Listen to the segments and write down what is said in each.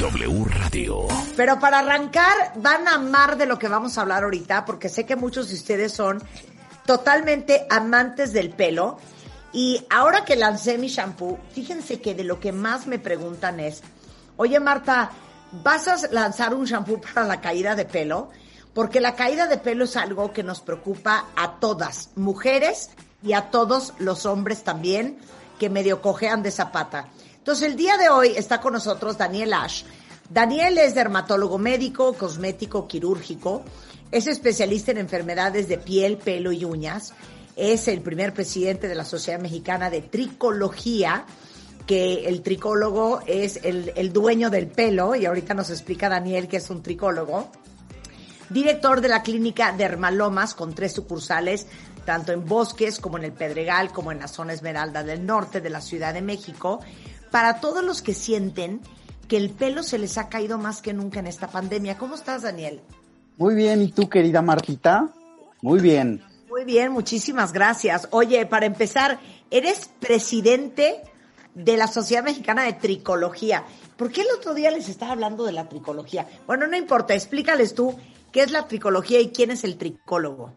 W Radio. Pero para arrancar, van a amar de lo que vamos a hablar ahorita, porque sé que muchos de ustedes son totalmente amantes del pelo. Y ahora que lancé mi shampoo, fíjense que de lo que más me preguntan es, oye Marta, ¿vas a lanzar un shampoo para la caída de pelo? Porque la caída de pelo es algo que nos preocupa a todas, mujeres y a todos los hombres también, que medio cojean de zapata. Entonces el día de hoy está con nosotros Daniel Ash. Daniel es dermatólogo médico, cosmético, quirúrgico, es especialista en enfermedades de piel, pelo y uñas, es el primer presidente de la Sociedad Mexicana de Tricología, que el tricólogo es el, dueño del pelo, y ahorita nos explica Daniel que es un tricólogo. Director de la clínica Dermalomas con tres sucursales, tanto en Bosques como en el Pedregal, como en la zona Esmeralda del Norte de la Ciudad de México, para todos los que sienten que el pelo se les ha caído más que nunca en esta pandemia. ¿Cómo estás, Daniel? Muy bien, ¿y tú, querida Martita? Muy bien. Muy bien, muchísimas gracias. Oye, para empezar, eres presidente de la Sociedad Mexicana de Tricología. ¿Por qué el otro día les estaba hablando de la tricología? Bueno, no importa, explícales tú ¿Qué es la tricología y quién es el tricólogo?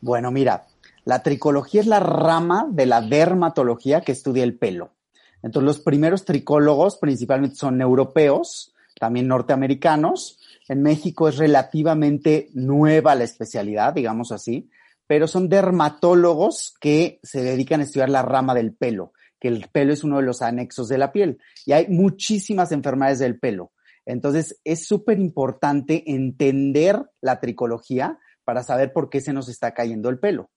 Bueno, mira, la tricología es la rama de la dermatología que estudia el pelo. Entonces, los primeros tricólogos principalmente son europeos, también norteamericanos. En México es relativamente nueva la especialidad, digamos así, pero son dermatólogos que se dedican a estudiar la rama del pelo, que el pelo es uno de los anexos de la piel. Y hay muchísimas enfermedades del pelo. Entonces, es súper importante entender la tricología para saber por qué se nos está cayendo el pelo.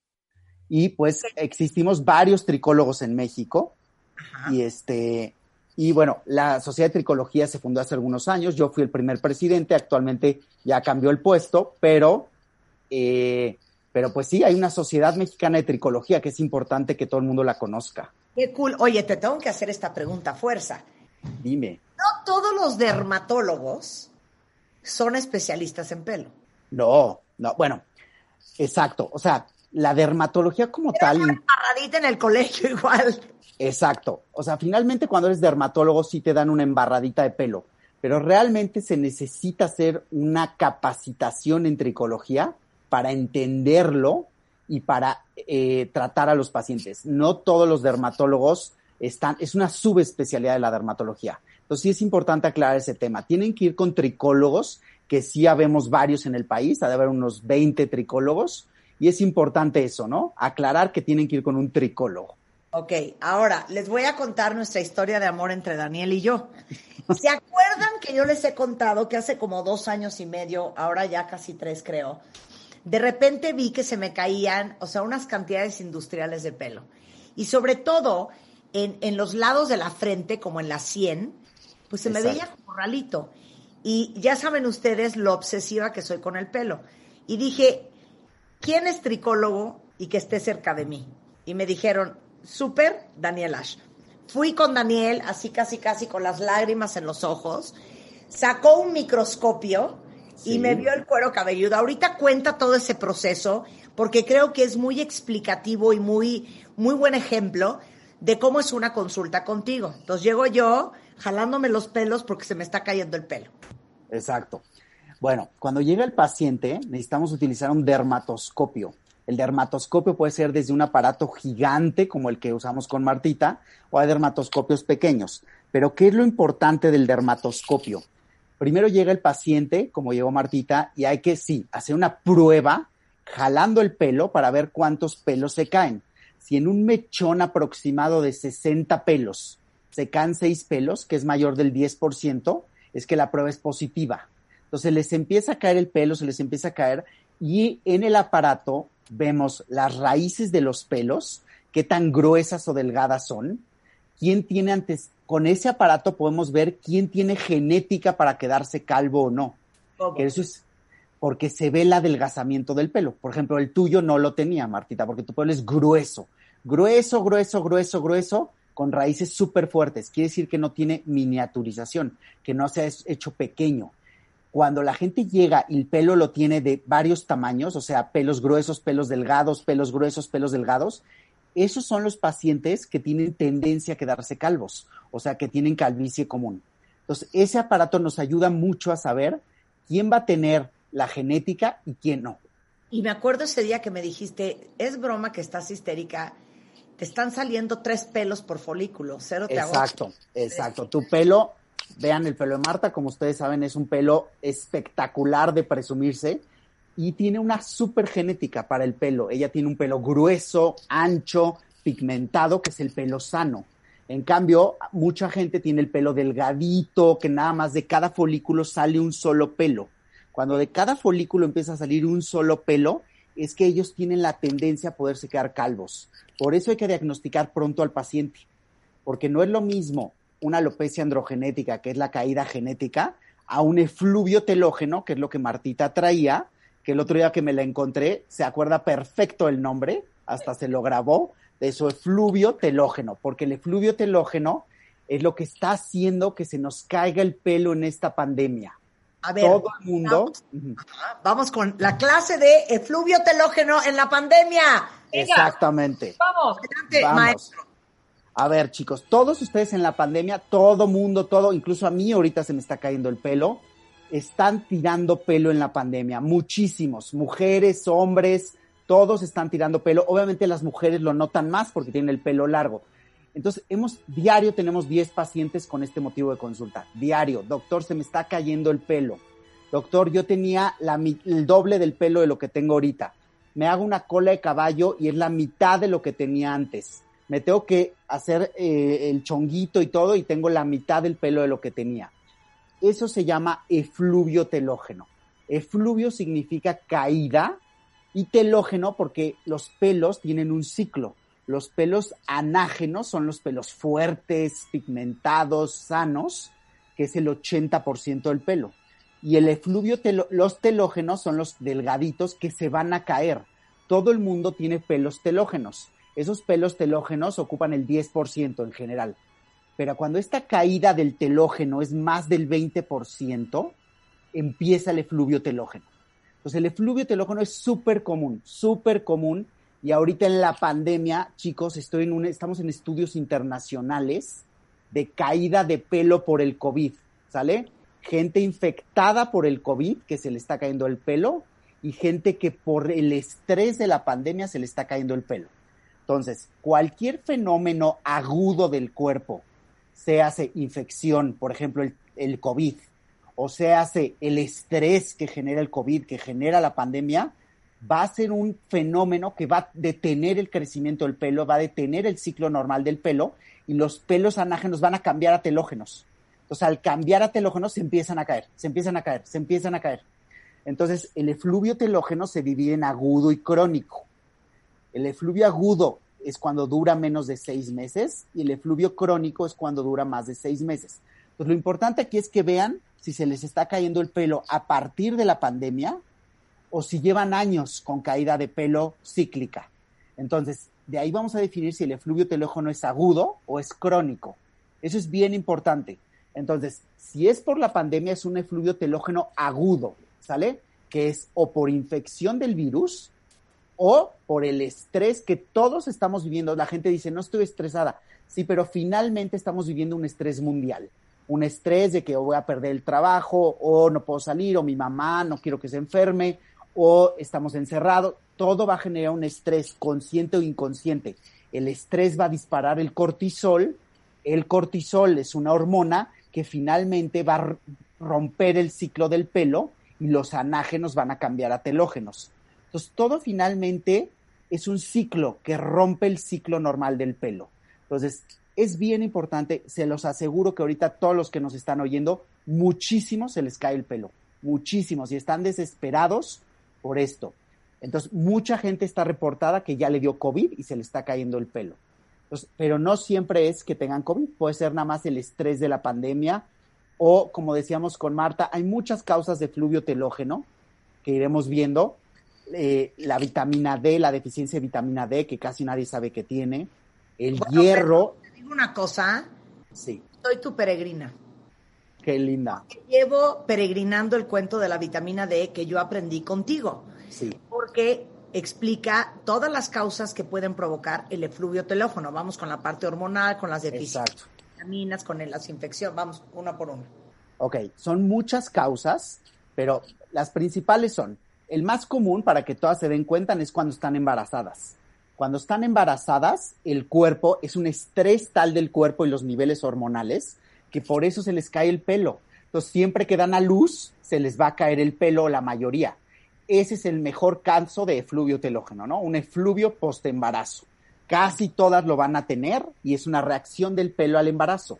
Y pues existimos varios tricólogos en México. Y este, y bueno, la Sociedad de Tricología se fundó hace algunos años. Yo fui el primer presidente, actualmente ya cambió el puesto, pero, eh, pero pues sí, hay una Sociedad Mexicana de Tricología que es importante que todo el mundo la conozca. Qué cool. Oye, te tengo que hacer esta pregunta, fuerza. Dime. No todos los dermatólogos son especialistas en pelo. No, no, bueno, exacto. O sea, la dermatología como tal. Una embarradita en el colegio igual. Exacto. O sea, finalmente cuando eres dermatólogo sí te dan una embarradita de pelo, pero realmente se necesita hacer una capacitación en tricología para entenderlo y para eh, tratar a los pacientes. No todos los dermatólogos están, es una subespecialidad de la dermatología. Entonces sí es importante aclarar ese tema. Tienen que ir con tricólogos, que sí habemos varios en el país, ha de haber unos 20 tricólogos, y es importante eso, ¿no? Aclarar que tienen que ir con un tricólogo. Ok, ahora les voy a contar nuestra historia de amor entre Daniel y yo. ¿Se acuerdan que yo les he contado que hace como dos años y medio, ahora ya casi tres creo, de repente vi que se me caían, o sea, unas cantidades industriales de pelo. Y sobre todo en, los lados de la frente, como en la sien, pues se me veía como ralito. Y ya saben ustedes lo obsesiva que soy con el pelo. Y dije, ¿quién es tricólogo y que esté cerca de mí? Y me dijeron, súper, Daniel Ash. Fui con Daniel, así casi casi con las lágrimas en los ojos, sacó un microscopio y me vio el cuero cabelludo. Ahorita cuenta todo ese proceso porque creo que es muy explicativo y muy, muy buen ejemplo de cómo es una consulta contigo. Entonces llego yo jalándome los pelos porque se me está cayendo el pelo. Exacto. Bueno, cuando llega el paciente necesitamos utilizar un dermatoscopio. El dermatoscopio puede ser desde un aparato gigante como el que usamos con Martita o hay dermatoscopios pequeños. Pero ¿qué es lo importante del dermatoscopio? Primero llega el paciente, como llegó Martita, y hay que, sí, hacer una prueba jalando el pelo para ver cuántos pelos se caen si en un mechón aproximado de 60 pelos se caen 6 pelos, que es mayor del 10%, es que la prueba es positiva. Entonces les empieza a caer el pelo, se les empieza a caer y en el aparato vemos las raíces de los pelos, qué tan gruesas o delgadas son, quién tiene antes, con ese aparato podemos ver quién tiene genética para quedarse calvo o no. Eso es porque se ve el adelgazamiento del pelo. Por ejemplo, el tuyo no lo tenía, Martita, porque tu pelo es grueso. Grueso, grueso, grueso, grueso, con raíces súper fuertes. Quiere decir que no tiene miniaturización, que no se ha hecho pequeño. Cuando la gente llega y el pelo lo tiene de varios tamaños, o sea, pelos gruesos, pelos delgados, pelos gruesos, pelos delgados, esos son los pacientes que tienen tendencia a quedarse calvos, o sea, que tienen calvicie común. Entonces, ese aparato nos ayuda mucho a saber quién va a tener la genética y quién no. Y me acuerdo ese día que me dijiste, es broma que estás histérica, te están saliendo tres pelos por folículo, cero te Exacto, exacto. Tu pelo, vean el pelo de Marta, como ustedes saben, es un pelo espectacular de presumirse y tiene una super genética para el pelo. Ella tiene un pelo grueso, ancho, pigmentado, que es el pelo sano. En cambio, mucha gente tiene el pelo delgadito, que nada más de cada folículo sale un solo pelo. Cuando de cada folículo empieza a salir un solo pelo, es que ellos tienen la tendencia a poderse quedar calvos. Por eso hay que diagnosticar pronto al paciente, porque no es lo mismo una alopecia androgenética, que es la caída genética, a un efluvio telógeno, que es lo que Martita traía, que el otro día que me la encontré, se acuerda perfecto el nombre, hasta se lo grabó, de su efluvio telógeno, porque el efluvio telógeno es lo que está haciendo que se nos caiga el pelo en esta pandemia. A ver, todo el mundo. Vamos, con la clase de efluvio telógeno en la pandemia. Exactamente. Vamos, adelante, maestro. A ver, chicos, todos ustedes en la pandemia, todo mundo, todo, incluso a mí ahorita se me está cayendo el pelo, están tirando pelo en la pandemia. Muchísimos, mujeres, hombres, todos están tirando pelo. Obviamente las mujeres lo notan más porque tienen el pelo largo. Entonces, hemos, diario tenemos 10 pacientes con este motivo de consulta. Diario, doctor, se me está cayendo el pelo. Doctor, yo tenía el doble del pelo de lo que tengo ahorita. Me hago una cola de caballo y es la mitad de lo que tenía antes. Me tengo que hacer eh, el chonguito y todo y tengo la mitad del pelo de lo que tenía. Eso se llama efluvio telógeno. Efluvio significa caída y telógeno porque los pelos tienen un ciclo los pelos anágenos son los pelos fuertes, pigmentados, sanos, que es el 80% del pelo. Y el efluvio, los telógenos son los delgaditos que se van a caer. Todo el mundo tiene pelos telógenos. Esos pelos telógenos ocupan el 10% en general. Pero cuando esta caída del telógeno es más del 20%, empieza el efluvio telógeno. Entonces el efluvio telógeno es súper común, súper común y ahorita en la pandemia, chicos, estoy en un, estamos en estudios internacionales de caída de pelo por el COVID, ¿sale? Gente infectada por el COVID, que se le está cayendo el pelo, y gente que por el estrés de la pandemia se le está cayendo el pelo. Entonces, cualquier fenómeno agudo del cuerpo, se hace infección, por ejemplo, el, el COVID, o se hace el estrés que genera el COVID, que genera la pandemia, va a ser un fenómeno que va a detener el crecimiento del pelo, va a detener el ciclo normal del pelo y los pelos anágenos van a cambiar a telógenos. Entonces, al cambiar a telógenos se empiezan a caer, se empiezan a caer, se empiezan a caer. Entonces, el efluvio telógeno se divide en agudo y crónico. El efluvio agudo es cuando dura menos de seis meses y el efluvio crónico es cuando dura más de seis meses. Pues lo importante aquí es que vean si se les está cayendo el pelo a partir de la pandemia o si llevan años con caída de pelo cíclica. Entonces, de ahí vamos a definir si el efluvio telógeno es agudo o es crónico. Eso es bien importante. Entonces, si es por la pandemia, es un efluvio telógeno agudo, ¿sale? Que es o por infección del virus o por el estrés que todos estamos viviendo. La gente dice, no estoy estresada. Sí, pero finalmente estamos viviendo un estrés mundial. Un estrés de que voy a perder el trabajo o no puedo salir o mi mamá no quiero que se enferme o estamos encerrados, todo va a generar un estrés consciente o inconsciente. El estrés va a disparar el cortisol, el cortisol es una hormona que finalmente va a romper el ciclo del pelo y los anágenos van a cambiar a telógenos. Entonces, todo finalmente es un ciclo que rompe el ciclo normal del pelo. Entonces, es bien importante, se los aseguro que ahorita todos los que nos están oyendo, muchísimo se les cae el pelo, muchísimos, y están desesperados por esto. Entonces, mucha gente está reportada que ya le dio COVID y se le está cayendo el pelo. pero no siempre es que tengan COVID, puede ser nada más el estrés de la pandemia O, como decíamos con Marta, hay muchas causas de fluvio telógeno que iremos viendo. Eh, la vitamina D, la deficiencia de vitamina D, que casi nadie sabe que tiene. El hierro. Te digo una cosa. Sí. Soy tu peregrina. Qué linda. Llevo peregrinando el cuento de la vitamina D que yo aprendí contigo. Sí. Porque explica todas las causas que pueden provocar el efluvio telógeno. Vamos con la parte hormonal, con las deficiencias de vitaminas, con las infecciones. Vamos una por una. Ok, son muchas causas, pero las principales son, el más común para que todas se den cuenta es cuando están embarazadas. Cuando están embarazadas, el cuerpo es un estrés tal del cuerpo y los niveles hormonales que por eso se les cae el pelo. Entonces, siempre que dan a luz, se les va a caer el pelo la mayoría ese es el mejor caso de efluvio telógeno, ¿no? Un efluvio post-embarazo. Casi todas lo van a tener y es una reacción del pelo al embarazo.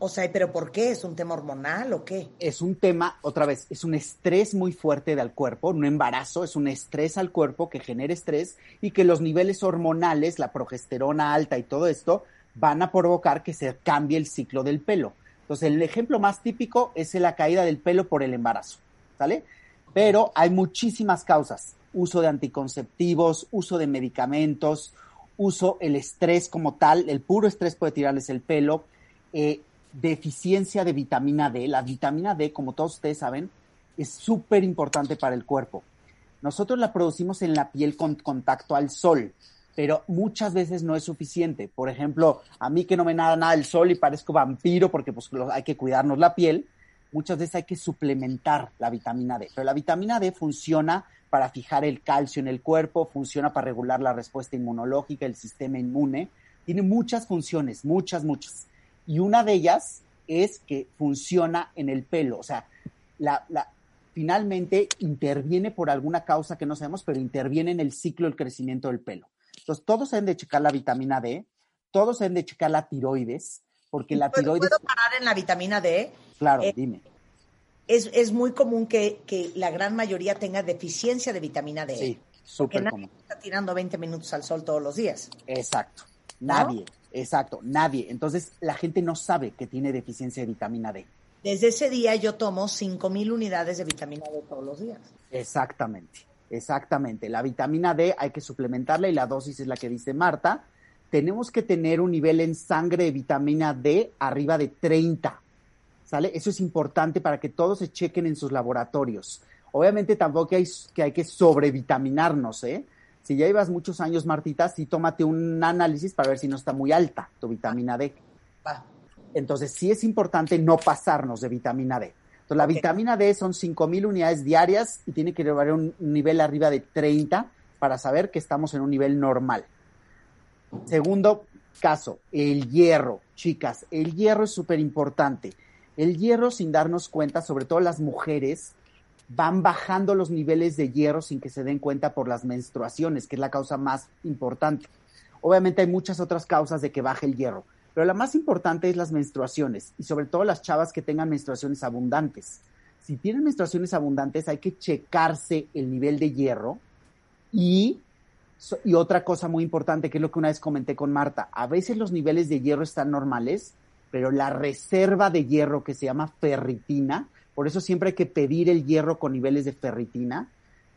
O sea, ¿pero por qué? ¿Es un tema hormonal o qué? Es un tema, otra vez, es un estrés muy fuerte del cuerpo, un embarazo, es un estrés al cuerpo que genera estrés y que los niveles hormonales, la progesterona alta y todo esto, van a provocar que se cambie el ciclo del pelo. Entonces, el ejemplo más típico es la caída del pelo por el embarazo, ¿sale? pero hay muchísimas causas. Uso de anticonceptivos, uso de medicamentos, uso el estrés como tal, el puro estrés puede tirarles el pelo, eh, deficiencia de vitamina D. La vitamina D, como todos ustedes saben, es súper importante para el cuerpo. Nosotros la producimos en la piel con contacto al sol, pero muchas veces no es suficiente. Por ejemplo, a mí que no me nada nada el sol y parezco vampiro porque pues hay que cuidarnos la piel, muchas veces hay que suplementar la vitamina D. Pero la vitamina D funciona para fijar el calcio en el cuerpo, funciona para regular la respuesta inmunológica, el sistema inmune. Tiene muchas funciones, muchas, muchas. Y una de ellas es que funciona en el pelo. O sea, la, finalmente interviene por alguna causa que no sabemos, pero interviene en el ciclo del crecimiento del pelo. Entonces, todos deben de checar la vitamina D, todos deben de checar la tiroides, porque la tiroides... ¿Puedo parar en la vitamina D? Claro, eh, dime. Es, es, muy común que, que, la gran mayoría tenga deficiencia de vitamina D. Sí, súper común. nadie está tirando 20 minutos al sol todos los días. Exacto. Nadie, exacto, nadie. Entonces, la gente no sabe que tiene deficiencia de vitamina D. Desde ese día yo tomo 5.000 unidades de vitamina D todos los días. Exactamente, exactamente. La vitamina D hay que suplementarla y la dosis es la que dice Marta. Tenemos que tener un nivel en sangre de vitamina D arriba de 30 ¿sale? Eso es importante para que todos se chequen en sus laboratorios. Obviamente tampoco hay que hay que sobrevitaminarnos, ¿eh? Si ya llevas muchos años, Martita, sí tómate un análisis para ver si no está muy alta tu vitamina D. Entonces, sí es importante no pasarnos de vitamina D. Entonces, la vitamina D son 5.000 unidades diarias y tiene que llevar un nivel arriba de 30 para saber que estamos en un nivel normal. Segundo caso, el hierro. Chicas, el hierro es súper importante. El hierro, sin darnos cuenta, sobre todo las mujeres, van bajando los niveles de hierro sin que se den cuenta por las menstruaciones, que es la causa más importante. Obviamente hay muchas otras causas de que baje el hierro, pero la más importante es las menstruaciones y sobre todo las chavas que tengan menstruaciones abundantes. Si tienen menstruaciones abundantes hay que checarse el nivel de hierro y, y otra cosa muy importante que es lo que una vez comenté con Marta, a veces los niveles de hierro están normales, pero la reserva de hierro que se llama ferritina, por eso siempre hay que pedir el hierro con niveles de ferritina,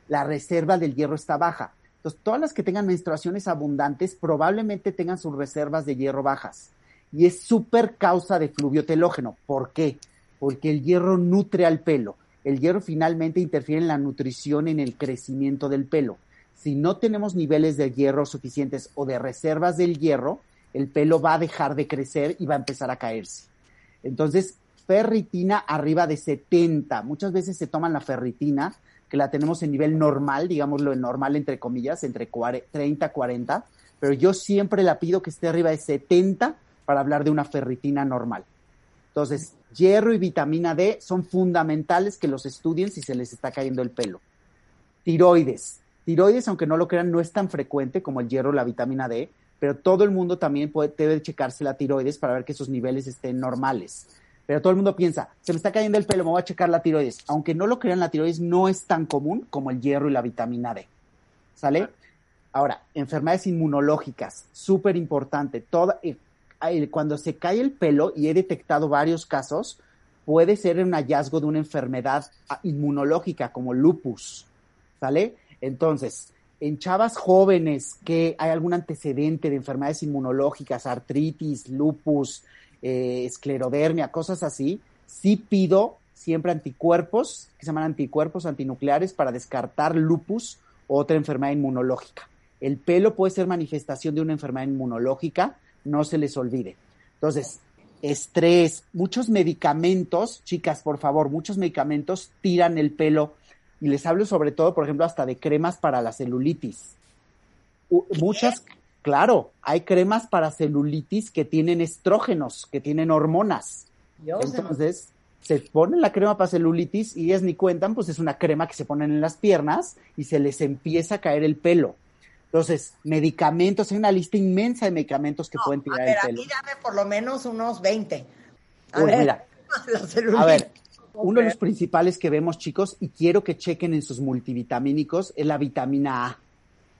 la reserva del hierro está baja. Entonces, todas las que tengan menstruaciones abundantes probablemente tengan sus reservas de hierro bajas. Y es súper causa de fluvio telógeno. ¿Por qué? Porque el hierro nutre al pelo. El hierro finalmente interfiere en la nutrición, en el crecimiento del pelo. Si no tenemos niveles de hierro suficientes o de reservas del hierro, el pelo va a dejar de crecer y va a empezar a caerse. Entonces, ferritina arriba de 70. Muchas veces se toman la ferritina, que la tenemos en nivel normal, digámoslo en normal entre comillas, entre 30 40, pero yo siempre la pido que esté arriba de 70 para hablar de una ferritina normal. Entonces, hierro y vitamina D son fundamentales que los estudien si se les está cayendo el pelo. Tiroides. Tiroides, aunque no lo crean, no es tan frecuente como el hierro o la vitamina D, pero todo el mundo también puede, debe checarse la tiroides para ver que sus niveles estén normales. Pero todo el mundo piensa, se me está cayendo el pelo, me voy a checar la tiroides. Aunque no lo crean, la tiroides no es tan común como el hierro y la vitamina D. ¿Sale? Ahora, enfermedades inmunológicas, súper importante. Eh, cuando se cae el pelo, y he detectado varios casos, puede ser un hallazgo de una enfermedad ah, inmunológica como lupus, ¿sale? Entonces, en chavas jóvenes que hay algún antecedente de enfermedades inmunológicas, artritis, lupus, eh, esclerodermia, cosas así, sí pido siempre anticuerpos, que se llaman anticuerpos antinucleares, para descartar lupus o otra enfermedad inmunológica. El pelo puede ser manifestación de una enfermedad inmunológica, no se les olvide. Entonces, estrés, muchos medicamentos, chicas, por favor, muchos medicamentos tiran el pelo. Y les hablo sobre todo, por ejemplo, hasta de cremas para la celulitis. Muchas, claro, hay cremas para celulitis que tienen estrógenos, que tienen hormonas. Entonces, se ponen la crema para celulitis y ellas ni cuentan, pues es una crema que se ponen en las piernas y se les empieza a caer el pelo. Entonces, medicamentos, hay una lista inmensa de medicamentos que pueden tirar el pelo. A mí dame por lo menos unos 20. A ver, mira, a ver, uno de los principales que vemos, chicos, y quiero que chequen en sus multivitamínicos, es la vitamina A.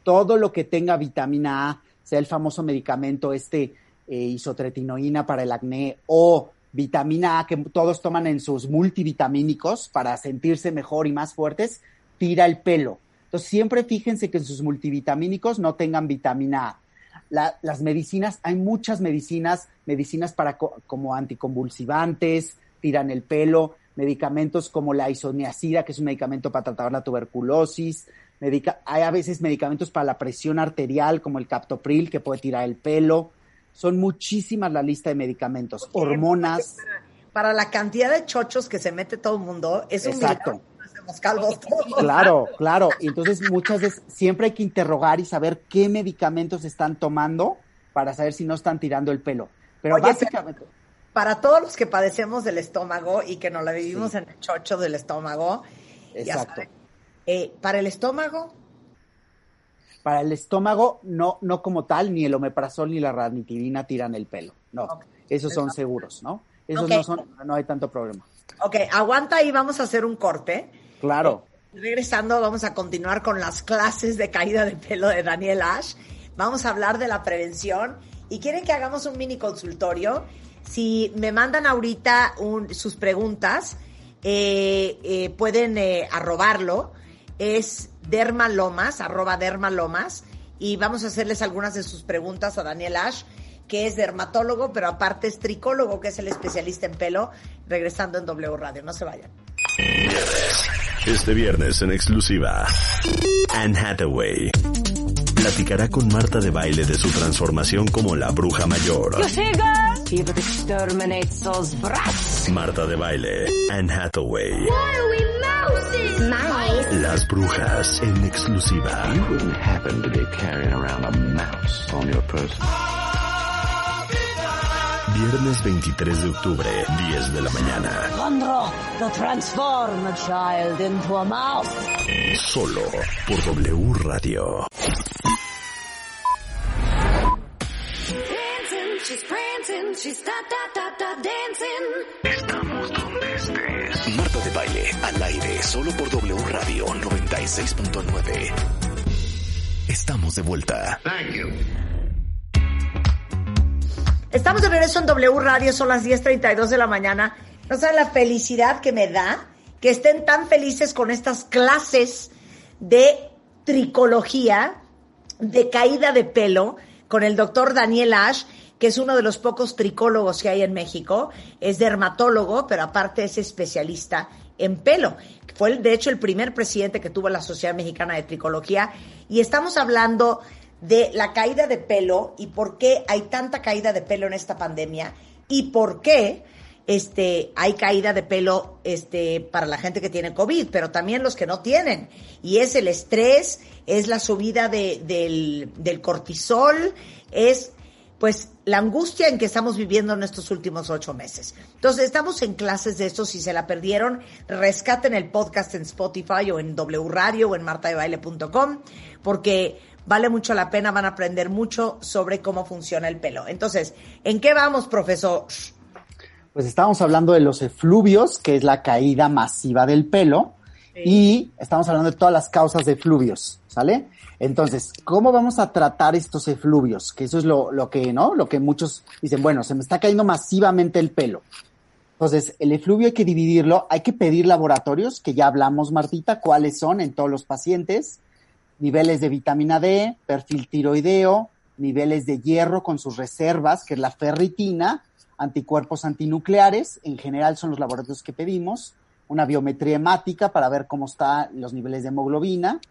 Todo lo que tenga vitamina A, sea el famoso medicamento este eh, isotretinoína para el acné o vitamina A que todos toman en sus multivitamínicos para sentirse mejor y más fuertes, tira el pelo. Entonces, siempre fíjense que en sus multivitamínicos no tengan vitamina A. las medicinas, hay muchas medicinas, medicinas para como anticonvulsivantes, tiran el pelo, medicamentos como la isoniazida, que es un medicamento para tratar la tuberculosis, hay a veces medicamentos para la presión arterial, como el captopril, que puede tirar el pelo. Son muchísimas la lista de medicamentos, hormonas. Para, la cantidad de chochos que se mete todo el mundo, es un Exacto calvos Claro, claro. Y entonces muchas veces siempre hay que interrogar y saber qué medicamentos están tomando para saber si no están tirando el pelo. Pero básicamente... para todos los que padecemos del estómago y que nos la vivimos en el chocho del estómago, Exacto. Eh, para el estómago, para el estómago, no, no como tal, ni el omeprazol ni la ranitidina tiran el pelo. No, esos son seguros, ¿no? Esos no son, no hay tanto problema. Ok, aguanta y vamos a hacer un corte. Claro. regresando, vamos a continuar con las clases de caída de pelo de Daniel Ash. Vamos a hablar de la prevención y quieren que hagamos un mini consultorio. Si me mandan ahorita sus preguntas, eh, eh, pueden eh, arrobarlo. Es dermalomas, arroba dermalomas. Y vamos a hacerles algunas de sus preguntas a Daniel Ash, que es dermatólogo, pero aparte es tricólogo, que es el especialista en pelo, regresando en W Radio. No se vayan. Este viernes en exclusiva, Anne Hathaway platicará con Marta de Baile de su transformación como la bruja mayor. Marta de Baile, Anne Hathaway. Las brujas en exclusiva. Viernes 23 de octubre, 10 de la mañana. child into a mouse. Solo por W Radio. Estamos donde estés. Marta de baile al aire, solo por W Radio 96.9. Estamos de vuelta. Thank you. Estamos de regreso en W Radio, son las 10.32 de la mañana. No saben la felicidad que me da que estén tan felices con estas clases de tricología, de caída de pelo, con el doctor Daniel Ash, que es uno de los pocos tricólogos que hay en México. Es dermatólogo, pero aparte es especialista en pelo. Fue, de hecho, el primer presidente que tuvo la Sociedad Mexicana de Tricología. Y estamos hablando de la caída de pelo y por qué hay tanta caída de pelo en esta pandemia y por qué este, hay caída de pelo este, para la gente que tiene COVID, pero también los que no tienen. Y es el estrés, es la subida de, del, del cortisol, es pues la angustia en que estamos viviendo en estos últimos ocho meses. Entonces, estamos en clases de esto. Si se la perdieron, rescaten el podcast en Spotify o en W Radio o en martadebaile.com, porque vale mucho la pena, van a aprender mucho sobre cómo funciona el pelo. Entonces, ¿en qué vamos, profesor? Pues estábamos hablando de los efluvios, que es la caída masiva del pelo, Y estamos hablando de todas las causas de efluvios, ¿sale? Entonces, ¿cómo vamos a tratar estos efluvios? Que eso es lo, lo que, ¿no? Lo que muchos dicen, bueno, se me está cayendo masivamente el pelo. Entonces, el efluvio hay que dividirlo, hay que pedir laboratorios, que ya hablamos, Martita, cuáles son en todos los pacientes, niveles de vitamina D, perfil tiroideo, niveles de hierro con sus reservas, que es la ferritina, anticuerpos antinucleares, en general son los laboratorios que pedimos, una biometría hemática para ver cómo están los niveles de hemoglobina,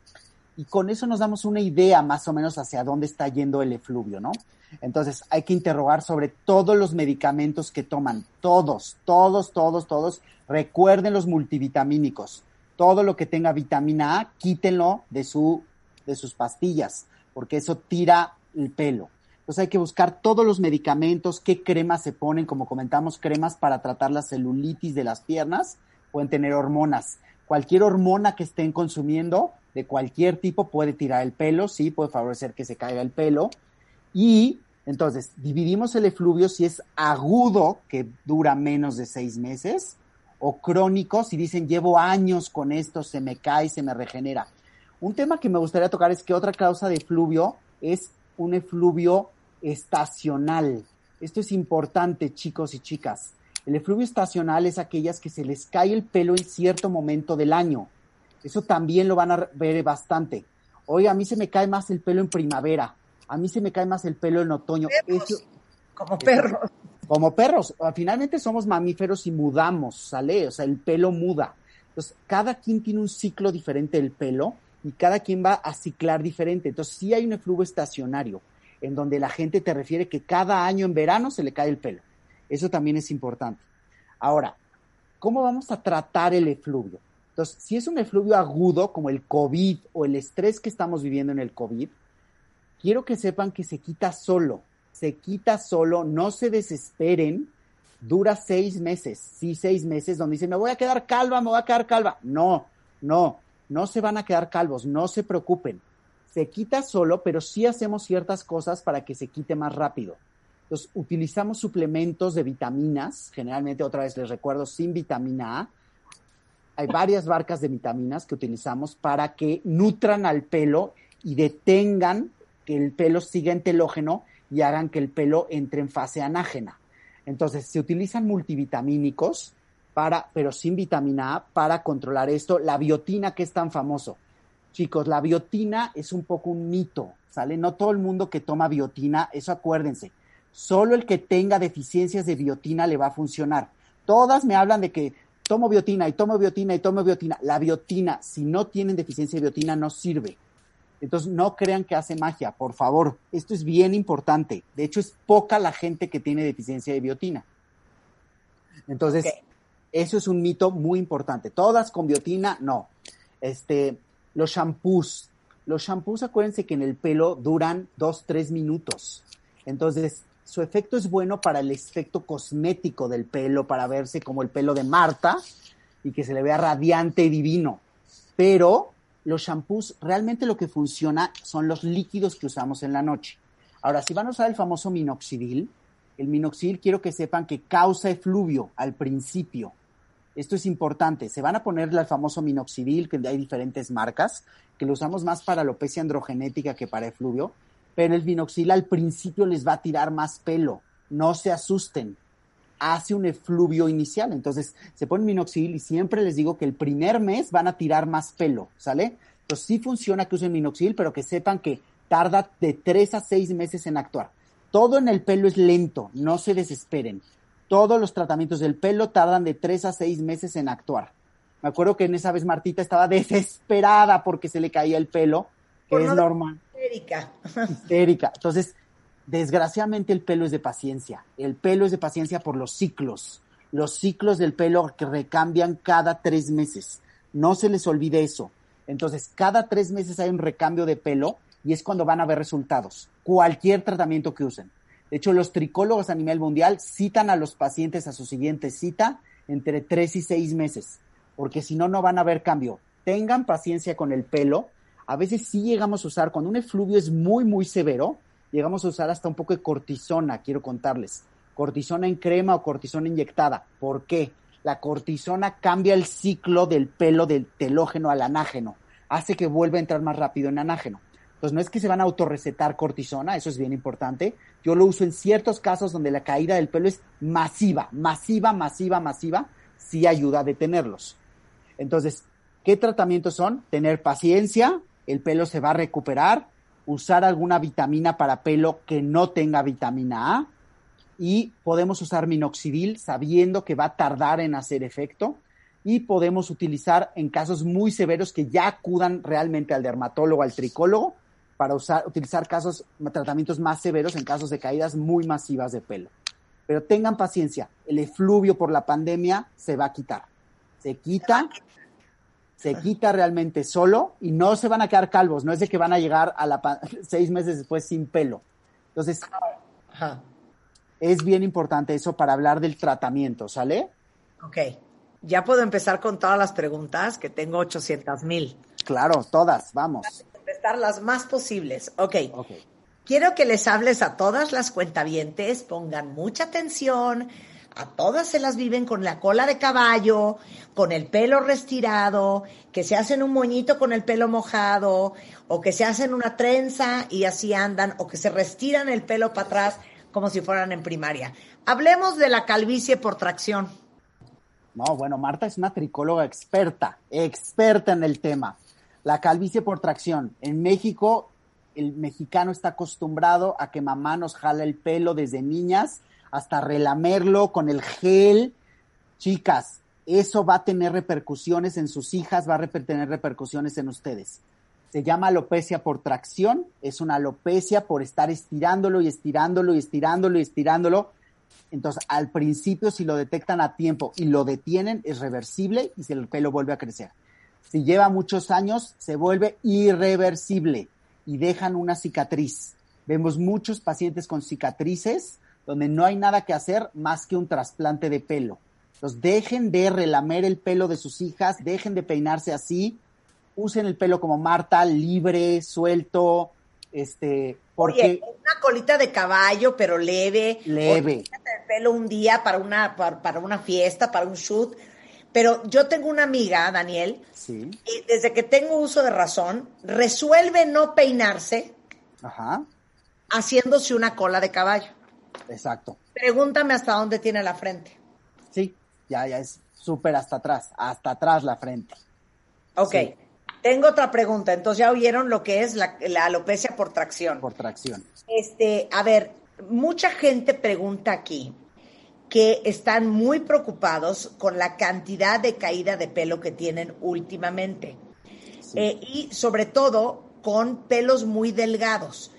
y con eso nos damos una idea más o menos hacia dónde está yendo el efluvio, ¿no? Entonces hay que interrogar sobre todos los medicamentos que toman, todos, todos, todos, todos. Recuerden los multivitamínicos. Todo lo que tenga vitamina A, quítenlo de, su, de sus pastillas, porque eso tira el pelo. Entonces hay que buscar todos los medicamentos, qué cremas se ponen, como comentamos, cremas para tratar la celulitis de las piernas, pueden tener hormonas. Cualquier hormona que estén consumiendo de cualquier tipo puede tirar el pelo, sí, puede favorecer que se caiga el pelo. Y entonces dividimos el efluvio si es agudo, que dura menos de seis meses, o crónico, si dicen llevo años con esto, se me cae, se me regenera. Un tema que me gustaría tocar es que otra causa de efluvio es un efluvio estacional. Esto es importante, chicos y chicas. El efluvio estacional es aquellas que se les cae el pelo en cierto momento del año. Eso también lo van a ver bastante. Hoy a mí se me cae más el pelo en primavera. A mí se me cae más el pelo en otoño. como perros. Como perros. Finalmente somos mamíferos y mudamos, ¿sale? O sea, el pelo muda. Entonces, cada quien tiene un ciclo diferente del pelo y cada quien va a ciclar diferente. Entonces, sí hay un efluvio estacionario, en donde la gente te refiere que cada año en verano se le cae el pelo. Eso también es importante. Ahora, ¿cómo vamos a tratar el efluvio? Entonces, si es un efluvio agudo, como el COVID o el estrés que estamos viviendo en el COVID, quiero que sepan que se quita solo. Se quita solo, no se desesperen. Dura seis meses, sí, seis meses, donde dicen, me voy a quedar calva, me voy a quedar calva. No, no, no se van a quedar calvos, no se preocupen. Se quita solo, pero sí hacemos ciertas cosas para que se quite más rápido. Entonces, utilizamos suplementos de vitaminas, generalmente otra vez les recuerdo, sin vitamina A. Hay varias barcas de vitaminas que utilizamos para que nutran al pelo y detengan que el pelo siga en telógeno y hagan que el pelo entre en fase anágena. Entonces, se utilizan multivitamínicos para, pero sin vitamina A, para controlar esto. La biotina, que es tan famoso. Chicos, la biotina es un poco un mito, ¿sale? No todo el mundo que toma biotina, eso acuérdense. Solo el que tenga deficiencias de biotina le va a funcionar. Todas me hablan de que tomo biotina y tomo biotina y tomo biotina. La biotina, si no tienen deficiencia de biotina, no sirve. Entonces, no crean que hace magia, por favor. Esto es bien importante. De hecho, es poca la gente que tiene deficiencia de biotina. Entonces, eso es un mito muy importante. Todas con biotina, no. Este, los shampoos. Los shampoos, acuérdense que en el pelo duran dos, tres minutos. Entonces, su efecto es bueno para el efecto cosmético del pelo, para verse como el pelo de Marta y que se le vea radiante y divino. Pero los shampoos, realmente lo que funciona son los líquidos que usamos en la noche. Ahora, si van a usar el famoso minoxidil, el minoxidil quiero que sepan que causa efluvio al principio. Esto es importante. Se van a poner el famoso minoxidil, que hay diferentes marcas, que lo usamos más para alopecia androgenética que para efluvio, pero el minoxidil al principio les va a tirar más pelo. No se asusten. Hace un efluvio inicial. Entonces, se pone minoxidil y siempre les digo que el primer mes van a tirar más pelo, ¿sale? Entonces, sí funciona que usen minoxidil, pero que sepan que tarda de tres a seis meses en actuar. Todo en el pelo es lento, no se desesperen todos los tratamientos del pelo tardan de tres a seis meses en actuar. Me acuerdo que en esa vez Martita estaba desesperada porque se le caía el pelo, que es normal. Histérica. Histérica. Entonces, desgraciadamente el pelo es de paciencia. El pelo es de paciencia por los ciclos. Los ciclos del pelo que recambian cada tres meses. No se les olvide eso. Entonces, cada tres meses hay un recambio de pelo y es cuando van a ver resultados. Cualquier tratamiento que usen. De hecho, los tricólogos a nivel mundial citan a los pacientes a su siguiente cita entre tres y seis meses, porque si no, no van a haber cambio. Tengan paciencia con el pelo. A veces sí llegamos a usar, cuando un efluvio es muy, muy severo, llegamos a usar hasta un poco de cortisona, quiero contarles. Cortisona en crema o cortisona inyectada. ¿Por qué? la cortisona cambia el ciclo del pelo del telógeno al anágeno, hace que vuelva a entrar más rápido en anágeno. Entonces no es que se van a autorrecetar cortisona, eso es bien importante. Yo lo uso en ciertos casos donde la caída del pelo es masiva, masiva, masiva, masiva, sí ayuda a detenerlos. Entonces, ¿qué tratamientos son? Tener paciencia, el pelo se va a recuperar, usar alguna vitamina para pelo que no tenga vitamina A y podemos usar minoxidil sabiendo que va a tardar en hacer efecto y podemos utilizar en casos muy severos que ya acudan realmente al dermatólogo, al tricólogo, para usar, utilizar casos, tratamientos más severos en casos de caídas muy masivas de pelo. Pero tengan paciencia, el efluvio por la pandemia se va a quitar. Se quita, se quita realmente solo y no se van a quedar calvos, no es de que van a llegar a la seis meses después sin pelo. Entonces, es bien importante eso para hablar del tratamiento, ¿sale? Ok. Ya puedo empezar con todas las preguntas, que tengo 800 mil. Claro, todas, vamos. Contestar las más posibles. Ok. okay. Quiero que les hables a todas las cuentavientes, pongan mucha atención, a todas se las viven con la cola de caballo, con el pelo restirado, que se hacen un moñito con el pelo mojado, o que se hacen una trenza y así andan, o que se restiran el pelo para atrás como si fueran en primaria. Hablemos de la calvicie por tracción. No, bueno, Marta es una tricóloga experta, experta en el tema. La calvicie por tracción. En México, el mexicano está acostumbrado a que mamá nos jala el pelo desde niñas hasta relamerlo con el gel. Chicas, eso va a tener repercusiones en sus hijas, va a tener repercusiones en ustedes. Se llama alopecia por tracción, es una alopecia por estar estirándolo y estirándolo y estirándolo y estirándolo entonces, al principio, si lo detectan a tiempo y lo detienen, es reversible y el pelo vuelve a crecer. Si lleva muchos años, se vuelve irreversible y dejan una cicatriz. Vemos muchos pacientes con cicatrices donde no hay nada que hacer más que un trasplante de pelo. Entonces, dejen de relamer el pelo de sus hijas, dejen de peinarse así, usen el pelo como Marta, libre, suelto, este, porque... una colita de caballo, pero leve. Leve. el pelo un día para una, para, una fiesta, para un shoot. Pero yo tengo una amiga, Daniel, sí. y desde que tengo uso de razón, resuelve no peinarse Ajá. haciéndose una cola de caballo. Exacto. Pregúntame hasta dónde tiene la frente. Sí, ya, ya es súper hasta atrás, hasta atrás la frente. Ok. Tengo otra pregunta. Entonces ya oyeron lo que es la, alopecia por tracción. Por tracción. Este, a ver, mucha gente pregunta aquí que están muy preocupados con la cantidad de caída de pelo que tienen últimamente. Eh, y sobre todo con pelos muy delgados.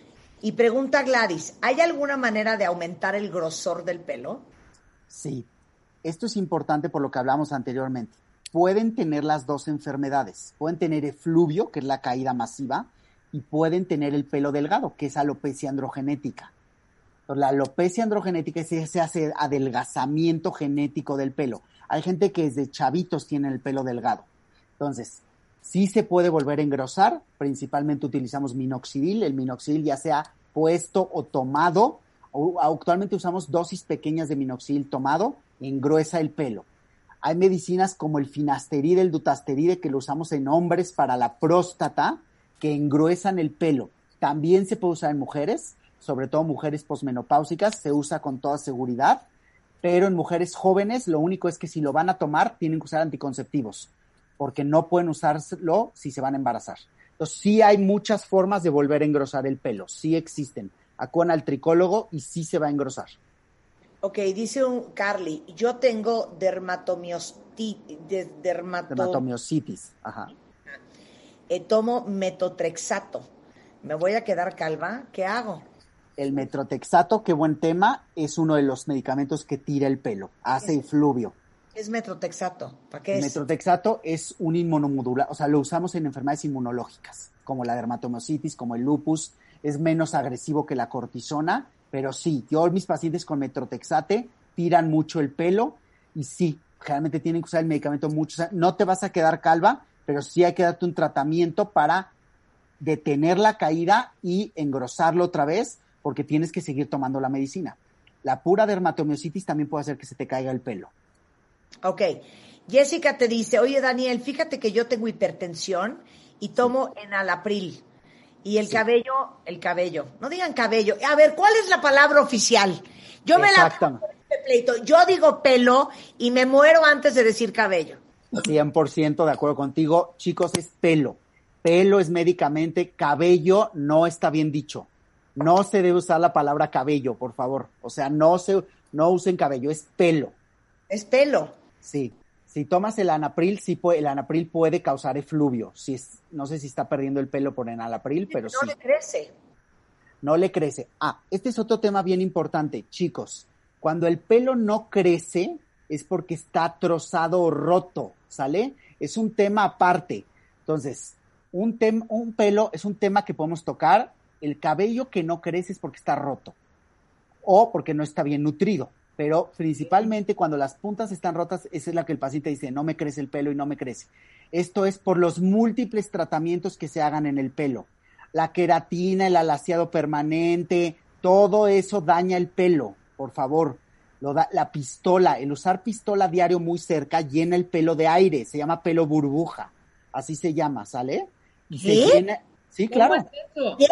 Y pregunta Gladys, ¿hay alguna manera de aumentar el grosor del pelo? Sí, esto es importante por lo que hablamos anteriormente pueden tener las dos enfermedades. Pueden tener efluvio, que es la caída masiva, y pueden tener el pelo delgado, que es alopecia androgenética. La alopecia androgenética es ese adelgazamiento genético del pelo. Hay gente que desde chavitos tiene el pelo delgado. Entonces, sí se puede volver a engrosar, principalmente utilizamos minoxidil, el minoxidil ya sea puesto o tomado, actualmente usamos dosis pequeñas de minoxidil tomado, engruesa el pelo. Hay medicinas como el finasteride, el dutasteride, que lo usamos en hombres para la próstata, que engruesan el pelo. También se puede usar en mujeres, sobre todo mujeres posmenopáusicas, se usa con toda seguridad, pero en mujeres jóvenes lo único es que si lo van a tomar tienen que usar anticonceptivos, porque no pueden usarlo si se van a embarazar. Entonces sí hay muchas formas de volver a engrosar el pelo, sí existen. Acudan al tricólogo y sí se va a engrosar. Ok, dice un Carly, yo tengo dermatomiositis. dermatomiositis, ajá. Eh, tomo metotrexato. ¿Me voy a quedar calva? ¿Qué hago? El metrotexato, qué buen tema, es uno de los medicamentos que tira el pelo, hace el fluvio. ¿Qué es metrotexato? ¿Para qué es? Metrotexato es un inmunomodular, o sea, lo usamos en enfermedades inmunológicas, como la dermatomiositis, como el lupus, es menos agresivo que la cortisona pero sí, yo mis pacientes con metrotexate tiran mucho el pelo y sí, generalmente tienen que usar el medicamento mucho. no te vas a quedar calva, pero sí hay que darte un tratamiento para detener la caída y engrosarlo otra vez, porque tienes que seguir tomando la medicina. La pura dermatomiositis también puede hacer que se te caiga el pelo. Ok. Jessica te dice, oye Daniel, fíjate que yo tengo hipertensión y tomo en enalapril. Y el cabello, el cabello. No digan cabello. A ver, ¿cuál es la palabra oficial? Yo me la este pleito. Yo digo pelo y me muero antes de decir cabello. 100% de acuerdo contigo. Chicos, es pelo. Pelo es médicamente, cabello no está bien dicho. No se debe usar la palabra cabello, por favor. O sea, no se, no usen cabello, es pelo. Es pelo. Sí. Si tomas el anapril, sí puede, el anapril puede causar efluvio. Si es, no sé si está perdiendo el pelo por enalapril, pero sí. No le crece. No le crece. Ah, este es otro tema bien importante, chicos. Cuando el pelo no crece es porque está trozado o roto, ¿sale? Es un tema aparte. Entonces, un, un pelo es un tema que podemos tocar. El cabello que no crece es porque está roto o porque no está bien nutrido pero principalmente cuando las puntas están rotas, esa es la que el paciente dice, no me crece el pelo y no me crece. Esto es por los múltiples tratamientos que se hagan en el pelo. La queratina, el alaciado permanente, todo eso daña el pelo, por favor. Lo da, la pistola, el usar pistola diario muy cerca llena el pelo de aire, se llama pelo burbuja, así se llama, ¿sale? Y se sí, claro. ¿Qué?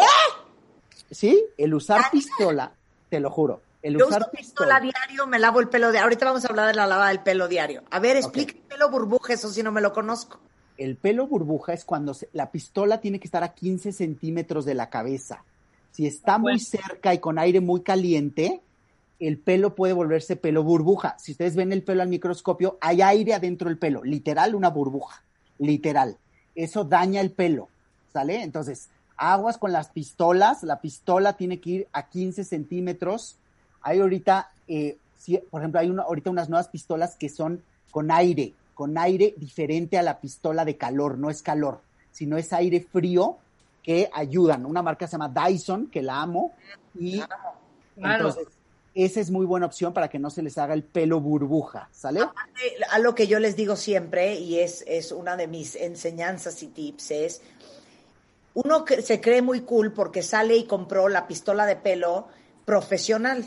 Sí, el usar pistola, te lo juro, el Yo usar uso pistola diario, me lavo el pelo de. Ahorita vamos a hablar de la lavada del pelo diario. A ver, explica el pelo burbuja, eso si no me lo conozco. El pelo burbuja es cuando la pistola tiene que estar a 15 centímetros de la cabeza. Si está muy cerca y con aire muy caliente, el pelo puede volverse pelo burbuja. Si ustedes ven el pelo al microscopio, hay aire adentro del pelo, literal una burbuja, literal. Eso daña el pelo, ¿sale? Entonces, aguas con las pistolas, la pistola tiene que ir a 15 centímetros hay ahorita, eh, por ejemplo, hay ahorita unas nuevas pistolas que son con aire, con aire diferente a la pistola de calor, no es calor, sino es aire frío que ayudan. Una marca se llama Dyson, que la amo, y entonces esa es muy buena opción para que no se les haga el pelo burbuja, ¿sale? A lo que yo les digo siempre, y es, es una de mis enseñanzas y tips, es uno que se cree muy cool porque sale y compró la pistola de pelo profesional.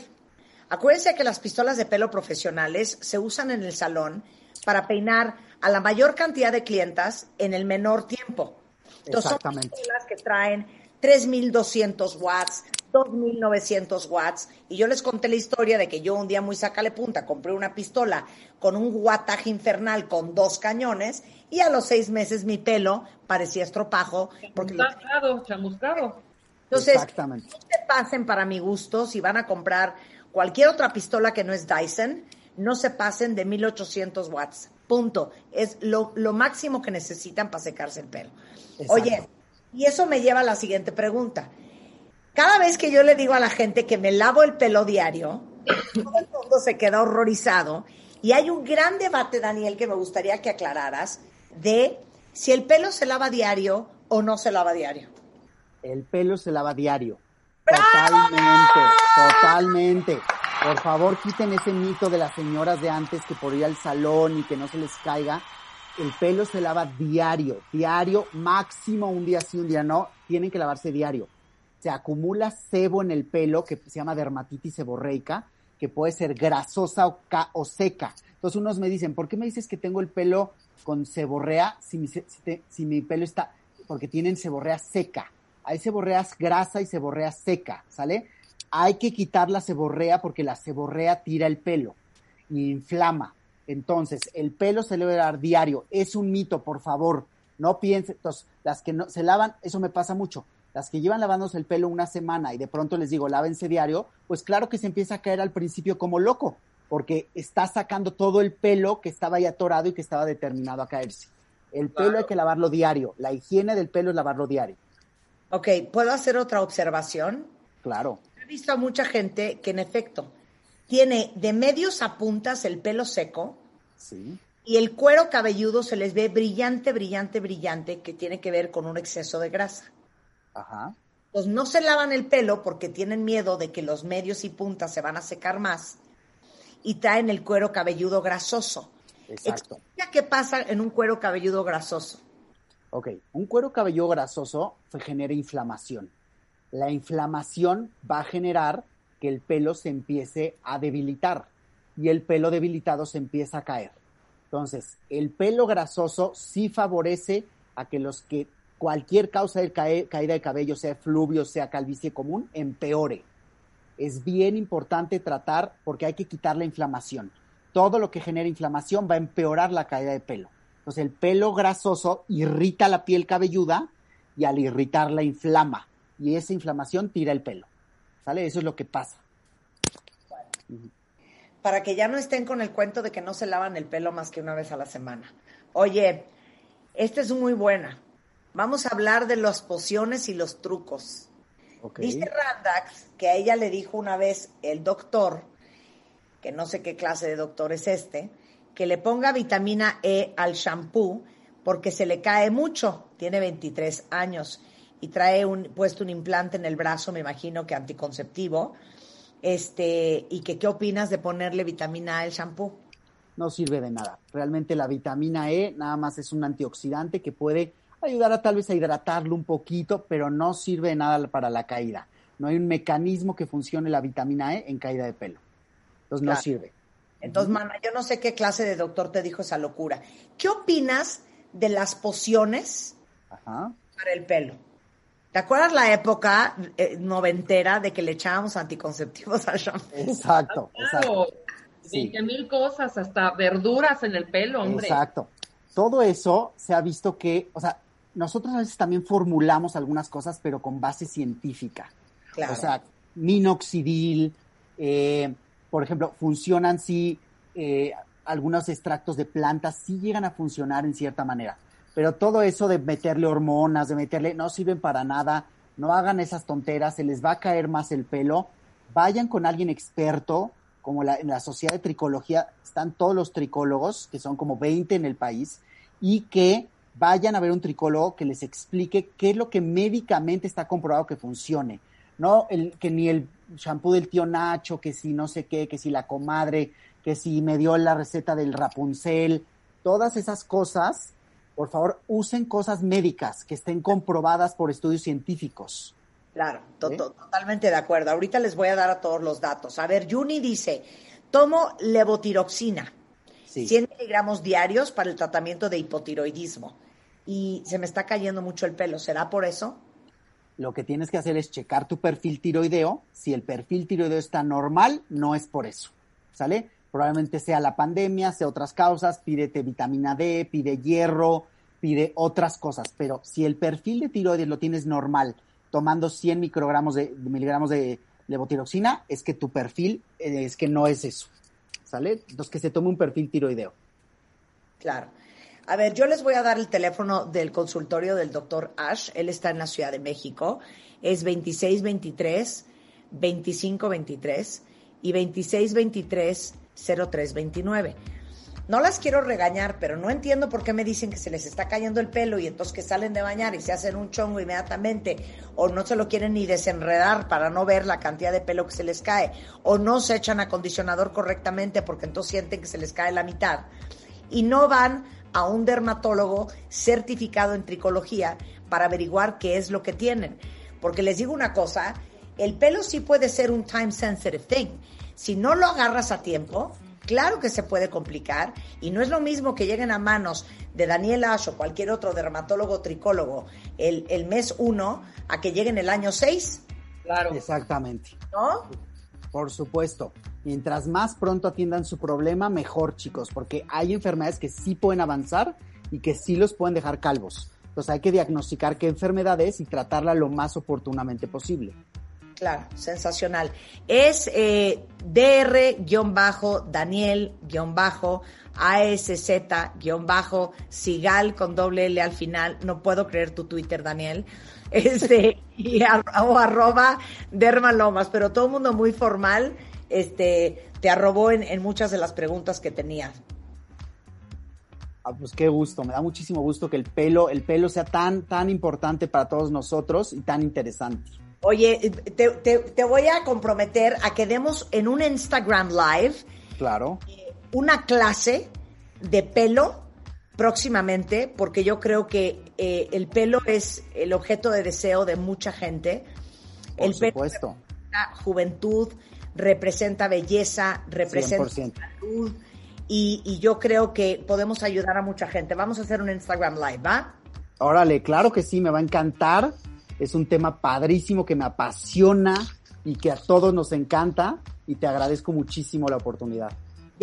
Acuérdense que las pistolas de pelo profesionales se usan en el salón para peinar a la mayor cantidad de clientas en el menor tiempo. Entonces, son pistolas que traen 3.200 watts, 2.900 watts. Y yo les conté la historia de que yo un día muy sacale punta compré una pistola con un wattaje infernal con dos cañones y a los seis meses mi pelo parecía estropajo. Porque chamuscado, chamuscado. Entonces, no se pasen para mi gusto si van a comprar Cualquier otra pistola que no es Dyson, no se pasen de 1800 watts. Punto. Es lo, máximo que necesitan para secarse el pelo. Oye, y eso me lleva a la siguiente pregunta. Cada vez que yo le digo a la gente que me lavo el pelo diario, todo el mundo se queda horrorizado. Y hay un gran debate, Daniel, que me gustaría que aclararas, de si el pelo se lava diario o no se lava diario. El pelo se lava diario. Totalmente, totalmente. Por favor, quiten ese mito de las señoras de antes que por ir al salón y que no se les caiga. El pelo se lava diario, diario, máximo un día sí, un día no. Tienen que lavarse diario. Se acumula sebo en el pelo que se llama dermatitis seborreica, que puede ser grasosa o, o seca. Entonces unos me dicen, ¿por qué me dices que tengo el pelo con seborrea si mi, si mi pelo está, porque tienen seborrea seca? hay ceborreas grasa y ceborrea seca, ¿sale? Hay que quitar la ceborrea porque la ceborrea tira el pelo y inflama. Entonces, el pelo se debe dar diario. Es un mito, por favor. No piensen, entonces, las que no se lavan, eso me pasa mucho. Las que llevan lavándose el pelo una semana y de pronto les digo, lávense diario, pues claro que se empieza a caer al principio como loco, porque está sacando todo el pelo que estaba ahí atorado y que estaba determinado a caerse. El pelo hay que lavarlo diario. La higiene del pelo es lavarlo diario. Ok, ¿puedo hacer otra observación? Claro. He visto a mucha gente que en efecto tiene de medios a puntas el pelo seco. Sí. Y el cuero cabelludo se les ve brillante, brillante, brillante, que tiene que ver con un exceso de grasa. Ajá. Pues no se lavan el pelo porque tienen miedo de que los medios y puntas se van a secar más y traen el cuero cabelludo grasoso. Exacto. qué pasa en un cuero cabelludo grasoso. Ok, un cuero cabelludo grasoso genera inflamación. La inflamación va a generar que el pelo se empiece a debilitar y el pelo debilitado se empieza a caer. Entonces, el pelo grasoso sí favorece a que los que cualquier causa de caída de cabello, sea fluvio, sea calvicie común, empeore. Es bien importante tratar porque hay que quitar la inflamación. Todo lo que genera inflamación va a empeorar la caída de pelo. Entonces, el pelo grasoso irrita la piel cabelluda y al irritarla inflama. Y esa inflamación tira el pelo. ¿Sale? Eso es lo que pasa. Para que ya no estén con el cuento de que no se lavan el pelo más que una vez a la semana. Oye, esta es muy buena. Vamos a hablar de las pociones y los trucos. Ok. Dice Randax que a ella le dijo una vez el doctor, que no sé qué clase de doctor es este, que le ponga vitamina E al shampoo porque se le cae mucho. Tiene 23 años y trae un, puesto un implante en el brazo, me imagino que anticonceptivo. Este, y que qué opinas de ponerle vitamina A al shampoo? no sirve de nada. Realmente la vitamina E nada más es un antioxidante que puede ayudar a tal vez a hidratarlo un poquito, pero no sirve de nada para la caída. No hay un mecanismo que funcione la vitamina E en caída de pelo. Entonces no sirve. Entonces, mana, yo no sé qué clase de doctor te dijo esa locura. ¿Qué opinas de las pociones Ajá. para el pelo? ¿Te acuerdas la época eh, noventera de que le echábamos anticonceptivos al shampoo? Exacto, Claro, exacto. Sí. 20 mil cosas, hasta verduras en el pelo, hombre. Exacto. Todo eso se ha visto que, o sea, nosotros a veces también formulamos algunas cosas, pero con base científica. Claro. O sea, minoxidil, eh, por ejemplo, funcionan si eh, algunos extractos de plantas sí llegan a funcionar en cierta manera. Pero todo eso de meterle hormonas, de meterle, no sirven para nada, no hagan esas tonteras, se les va a caer más el pelo. Vayan con alguien experto, como la, en la Sociedad de Tricología están todos los tricólogos, que son como 20 en el país, y que vayan a ver un tricólogo que les explique qué es lo que médicamente está comprobado que funcione. No el, que ni el shampoo del tío Nacho, que si no sé qué, que si la comadre, que si me dio la receta del Rapunzel, todas esas cosas, por favor, usen cosas médicas que estén comprobadas por estudios científicos. Claro, to- ¿Sí? to- totalmente de acuerdo. Ahorita les voy a dar a todos los datos. A ver, Juni dice, tomo levotiroxina, Sí. 100 miligramos diarios para el tratamiento de hipotiroidismo. Y se me está cayendo mucho el pelo. ¿Será por eso? Lo que tienes que hacer es checar tu perfil tiroideo. Si el perfil tiroideo está normal, no es por eso. ¿Sale? Probablemente sea la pandemia, sea otras causas, pídete vitamina D, pide hierro, pide otras cosas. Pero si el perfil de tiroides lo tienes normal, tomando 100 microgramos de, miligramos de levotiroxina, es que tu perfil eh, es que no es eso. ¿Sale? Entonces que se tome un perfil tiroideo. Claro. A ver, yo les voy a dar el teléfono del consultorio del doctor Ash. Él está en la Ciudad de México. Es 2623 2523 y 2623 0329. No las quiero regañar, pero no entiendo por qué me dicen que se les está cayendo el pelo y entonces que salen de bañar y se hacen un chongo inmediatamente, o no se lo quieren ni desenredar para no ver la cantidad de pelo que se les cae, o no se echan acondicionador correctamente porque entonces sienten que se les cae la mitad, y no van a un dermatólogo certificado en tricología para averiguar qué es lo que tienen. Porque les digo una cosa, el pelo sí puede ser un time sensitive thing. Si no lo agarras a tiempo, claro que se puede complicar y no es lo mismo que lleguen a manos de Daniel Ash o cualquier otro dermatólogo o tricólogo el, el mes uno a que lleguen el año 6, Claro. Exactamente. ¿no? Por supuesto. Mientras más pronto atiendan su problema, mejor, chicos, porque hay enfermedades que sí pueden avanzar y que sí los pueden dejar calvos. Entonces hay que diagnosticar qué enfermedad es y tratarla lo más oportunamente posible. Claro, sensacional. Es eh, DR-ASZ-Sigal con doble L al final. No puedo creer tu Twitter, Daniel. Este, y ar- o arroba dermalomas, pero todo el mundo muy formal este, te arrobó en, en muchas de las preguntas que tenías. Ah, pues qué gusto, me da muchísimo gusto que el pelo, el pelo sea tan, tan importante para todos nosotros y tan interesante. Oye, te, te- te voy a comprometer a que demos en un Instagram Live Claro. una clase de pelo próximamente, porque yo creo que eh, el pelo es el objeto de deseo de mucha gente. Por el pelo supuesto. representa juventud, representa belleza, representa 100%. salud y, y yo creo que podemos ayudar a mucha gente. Vamos a hacer un Instagram Live, ¿va? Órale, claro que sí, me va a encantar. Es un tema padrísimo que me apasiona y que a todos nos encanta y te agradezco muchísimo la oportunidad.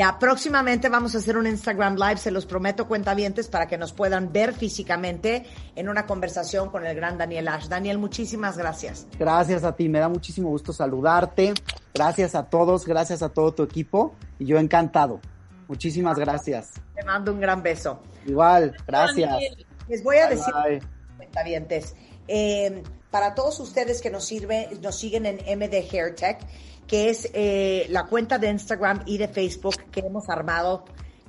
Ya, próximamente vamos a hacer un Instagram Live, se los prometo, cuentavientes, para que nos puedan ver físicamente en una conversación con el gran Daniel Ash. Daniel, muchísimas gracias. Gracias a ti, me da muchísimo gusto saludarte. Gracias a todos, gracias a todo tu equipo y yo encantado. Muchísimas gracias. Te mando un gran beso. Igual, gracias. Les voy a Bye, decir, bye. cuentavientes, eh, para todos ustedes que nos sirve, nos siguen en MD Hair Tech, que es eh, la cuenta de Instagram y de Facebook que hemos armado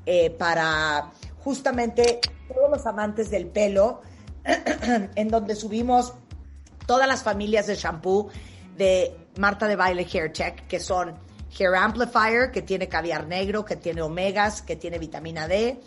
eh, para justamente todos los amantes del pelo, en donde subimos todas las familias de shampoo de Marta de Baile Hair Tech, que son Hair Amplifier, que tiene caviar negro, que tiene omegas, que tiene vitamina D.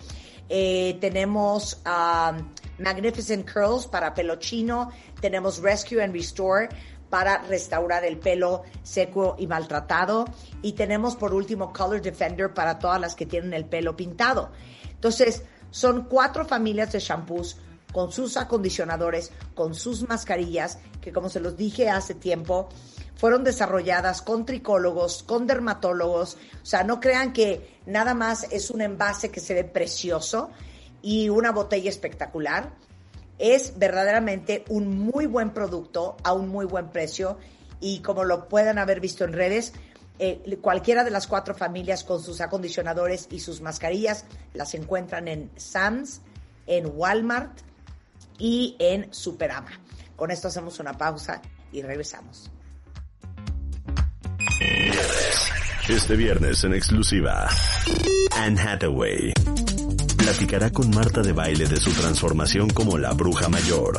Eh, tenemos um, Magnificent Curls para pelo chino. Tenemos Rescue and Restore para restaurar el pelo seco y maltratado. Y tenemos por último Color Defender para todas las que tienen el pelo pintado. Entonces, son cuatro familias de shampoos con sus acondicionadores, con sus mascarillas, que como se los dije hace tiempo, fueron desarrolladas con tricólogos, con dermatólogos. O sea, no crean que nada más es un envase que se ve precioso y una botella espectacular. Es verdaderamente un muy buen producto a un muy buen precio y como lo pueden haber visto en redes, eh, cualquiera de las cuatro familias con sus acondicionadores y sus mascarillas las encuentran en Sam's, en Walmart y en Superama. Con esto hacemos una pausa y regresamos. Este viernes en exclusiva, Anne Hathaway platicará con Marta de Baile de su transformación como la bruja mayor.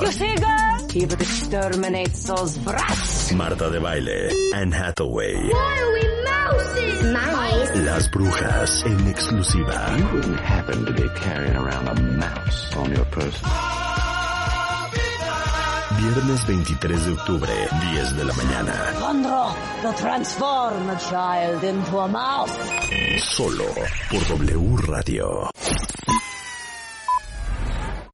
Marta de Baile, Anne Hathaway, las brujas en exclusiva. wouldn't happen to be carrying around a mouse on your person. Viernes 23 de octubre, 10 de la mañana. Alejandro, to transform a child into a mouse. Solo por W Radio.